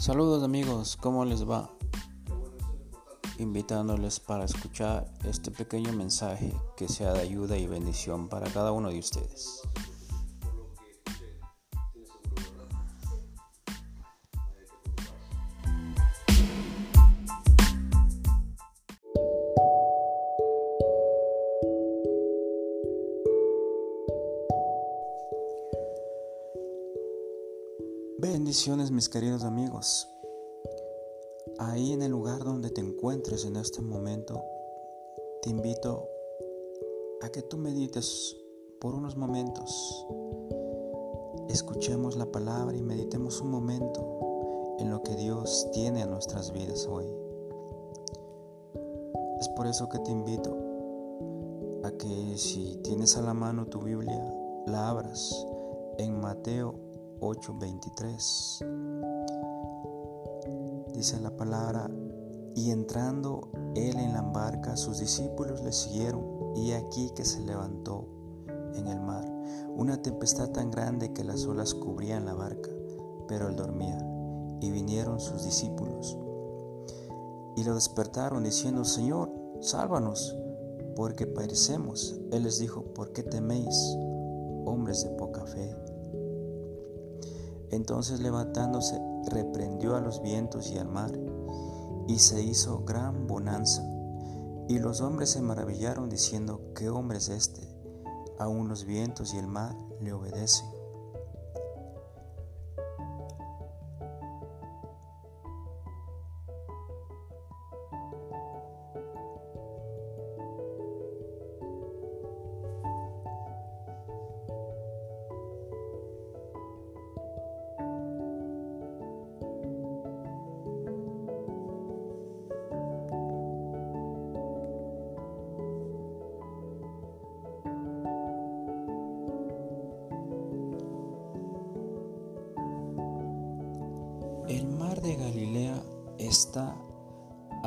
Saludos amigos, ¿cómo les va? Invitándoles para escuchar este pequeño mensaje que sea de ayuda y bendición para cada uno de ustedes. Bendiciones mis queridos amigos. Ahí en el lugar donde te encuentres en este momento, te invito a que tú medites por unos momentos. Escuchemos la palabra y meditemos un momento en lo que Dios tiene a nuestras vidas hoy. Es por eso que te invito a que si tienes a la mano tu Biblia, la abras en Mateo 8:23. Dice la palabra, y entrando él en la barca, sus discípulos le siguieron, y aquí que se levantó en el mar una tempestad tan grande que las olas cubrían la barca, pero él dormía, y vinieron sus discípulos. Y lo despertaron diciendo, Señor, sálvanos, porque perecemos. Él les dijo, ¿por qué teméis, hombres de poca fe? Entonces levantándose, reprendió a los vientos y al mar, y se hizo gran bonanza. Y los hombres se maravillaron diciendo, ¿qué hombre es este? Aún los vientos y el mar le obedecen.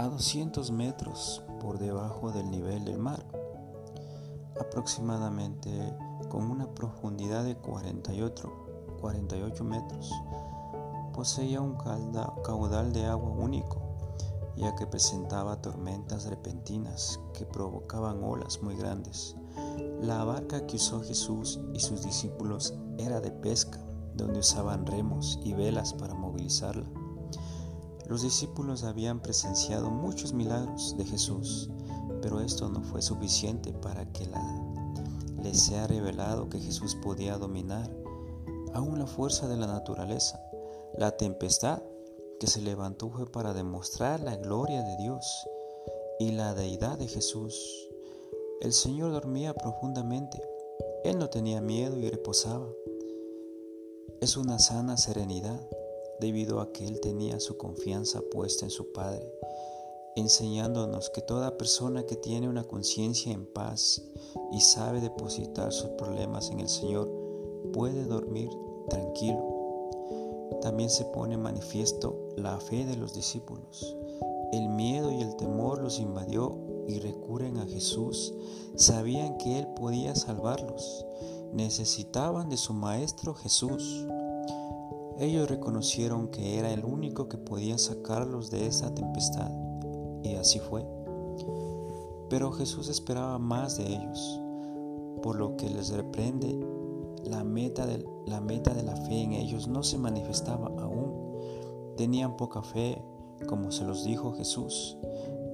A 200 metros por debajo del nivel del mar, aproximadamente con una profundidad de 48, 48 metros. Poseía un caudal de agua único, ya que presentaba tormentas repentinas que provocaban olas muy grandes. La barca que usó Jesús y sus discípulos era de pesca donde usaban remos y velas para movilizarla. Los discípulos habían presenciado muchos milagros de Jesús, pero esto no fue suficiente para que les sea revelado que Jesús podía dominar aún la fuerza de la naturaleza. La tempestad que se levantó fue para demostrar la gloria de Dios y la deidad de Jesús. El Señor dormía profundamente. Él no tenía miedo y reposaba. Es una sana serenidad debido a que él tenía su confianza puesta en su Padre, enseñándonos que toda persona que tiene una conciencia en paz y sabe depositar sus problemas en el Señor puede dormir tranquilo. También se pone manifiesto la fe de los discípulos. El miedo y el temor los invadió y recurren a Jesús. Sabían que Él podía salvarlos necesitaban de su Maestro Jesús. Ellos reconocieron que era el único que podía sacarlos de esa tempestad, y así fue. Pero Jesús esperaba más de ellos, por lo que les reprende, la meta, de, la meta de la fe en ellos no se manifestaba aún. Tenían poca fe, como se los dijo Jesús.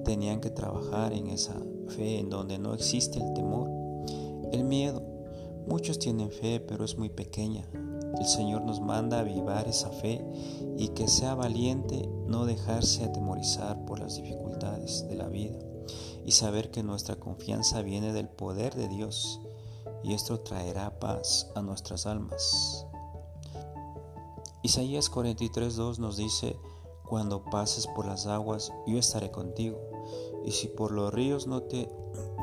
Tenían que trabajar en esa fe en donde no existe el temor, el miedo, Muchos tienen fe, pero es muy pequeña. El Señor nos manda a avivar esa fe y que sea valiente no dejarse atemorizar por las dificultades de la vida y saber que nuestra confianza viene del poder de Dios y esto traerá paz a nuestras almas. Isaías 43.2 nos dice, cuando pases por las aguas, yo estaré contigo, y si por los ríos no te,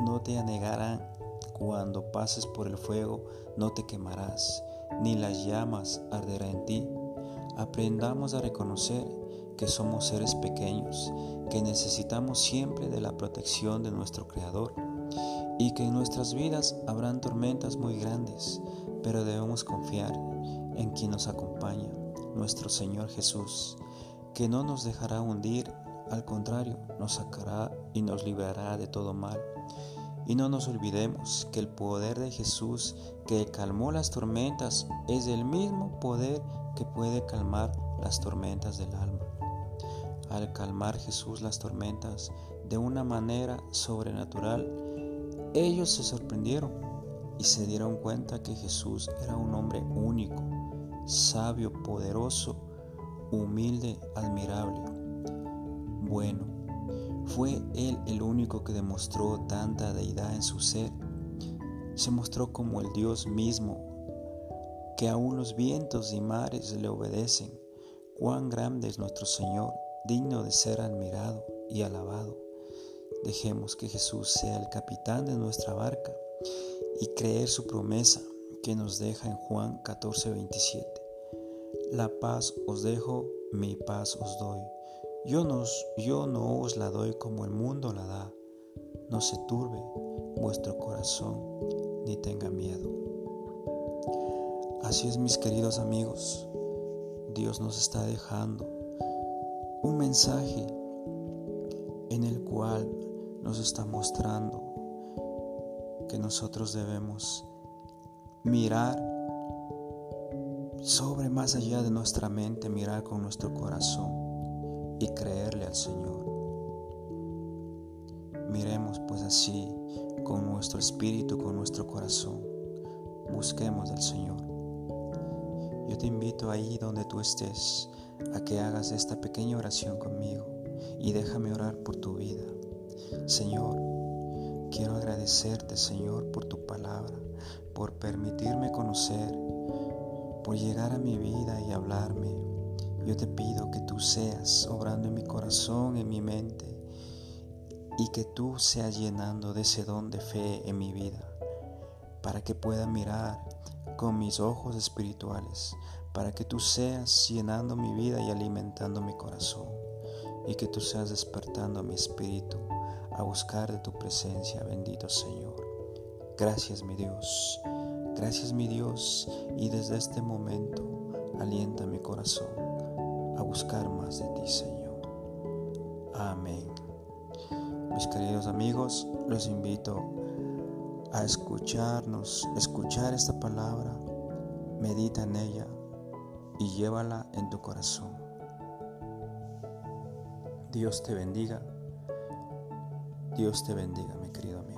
no te anegarán, cuando pases por el fuego no te quemarás, ni las llamas arderán en ti. Aprendamos a reconocer que somos seres pequeños, que necesitamos siempre de la protección de nuestro Creador y que en nuestras vidas habrán tormentas muy grandes, pero debemos confiar en quien nos acompaña, nuestro Señor Jesús, que no nos dejará hundir, al contrario, nos sacará y nos librará de todo mal. Y no nos olvidemos que el poder de Jesús que calmó las tormentas es el mismo poder que puede calmar las tormentas del alma. Al calmar Jesús las tormentas de una manera sobrenatural, ellos se sorprendieron y se dieron cuenta que Jesús era un hombre único, sabio, poderoso, humilde, admirable. Bueno, fue Él el único que demostró tanta deidad en su ser. Se mostró como el Dios mismo, que aún los vientos y mares le obedecen. Cuán grande es nuestro Señor, digno de ser admirado y alabado. Dejemos que Jesús sea el capitán de nuestra barca y creer su promesa que nos deja en Juan 14:27. La paz os dejo, mi paz os doy. Yo, yo no os la doy como el mundo la da. No se turbe vuestro corazón ni tenga miedo. Así es, mis queridos amigos. Dios nos está dejando un mensaje en el cual nos está mostrando que nosotros debemos mirar sobre más allá de nuestra mente, mirar con nuestro corazón y creerle al Señor. Miremos pues así con nuestro espíritu, con nuestro corazón. Busquemos al Señor. Yo te invito ahí donde tú estés a que hagas esta pequeña oración conmigo y déjame orar por tu vida. Señor, quiero agradecerte, Señor, por tu palabra, por permitirme conocer, por llegar a mi vida y hablarme. Yo te pido que tú seas obrando en mi corazón, en mi mente, y que tú seas llenando de ese don de fe en mi vida, para que pueda mirar con mis ojos espirituales, para que tú seas llenando mi vida y alimentando mi corazón, y que tú seas despertando mi espíritu a buscar de tu presencia, bendito Señor. Gracias mi Dios, gracias mi Dios, y desde este momento alienta mi corazón buscar más de ti, Señor. Amén. Mis queridos amigos, los invito a escucharnos, escuchar esta palabra, medita en ella y llévala en tu corazón. Dios te bendiga Dios te bendiga, mi querido amigo.